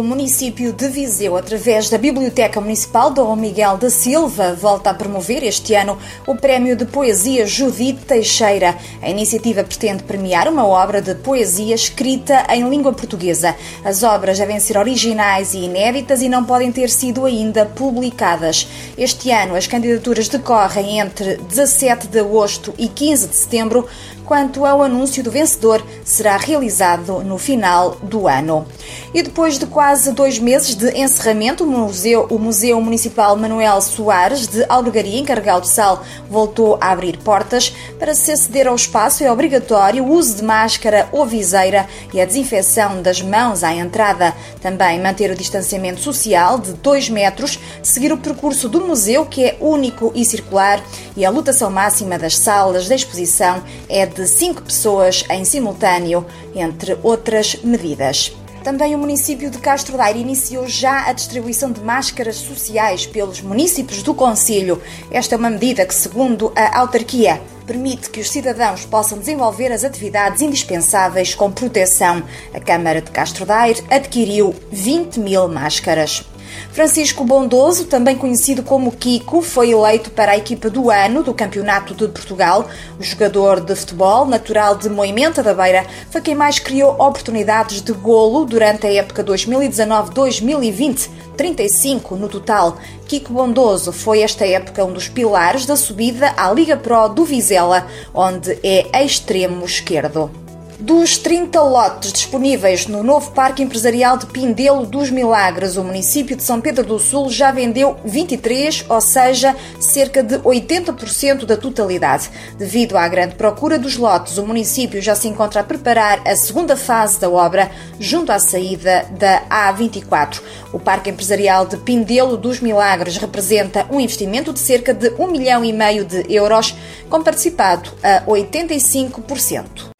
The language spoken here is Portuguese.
O município de Viseu, através da Biblioteca Municipal Dom Miguel da Silva, volta a promover este ano o Prémio de Poesia Judite Teixeira. A iniciativa pretende premiar uma obra de poesia escrita em língua portuguesa. As obras devem ser originais e inéditas e não podem ter sido ainda publicadas. Este ano, as candidaturas decorrem entre 17 de agosto e 15 de setembro quanto ao anúncio do vencedor será realizado no final do ano. E depois de quase dois meses de encerramento, o Museu, o Museu Municipal Manuel Soares de Albergaria, em do Sal, voltou a abrir portas. Para se aceder ao espaço é obrigatório o uso de máscara ou viseira e a desinfecção das mãos à entrada. Também manter o distanciamento social de 2 metros, seguir o percurso do museu, que é único e circular, e a lotação máxima das salas de exposição é de de 5 pessoas em simultâneo, entre outras medidas. Também o município de Castro Daire iniciou já a distribuição de máscaras sociais pelos municípios do Conselho. Esta é uma medida que, segundo a autarquia, permite que os cidadãos possam desenvolver as atividades indispensáveis com proteção. A Câmara de Castro Daire adquiriu 20 mil máscaras. Francisco Bondoso, também conhecido como Kiko, foi eleito para a equipa do ano do Campeonato de Portugal. O jogador de futebol, natural de Moimenta da Beira, foi quem mais criou oportunidades de golo durante a época 2019-2020, 35 no total. Kiko Bondoso foi esta época um dos pilares da subida à Liga Pro do Vizela, onde é extremo esquerdo. Dos 30 lotes disponíveis no novo Parque Empresarial de Pindelo dos Milagres, o município de São Pedro do Sul já vendeu 23, ou seja, cerca de 80% da totalidade. Devido à grande procura dos lotes, o município já se encontra a preparar a segunda fase da obra, junto à saída da A24. O Parque Empresarial de Pindelo dos Milagres representa um investimento de cerca de 1 milhão e meio de euros, com participado a 85%.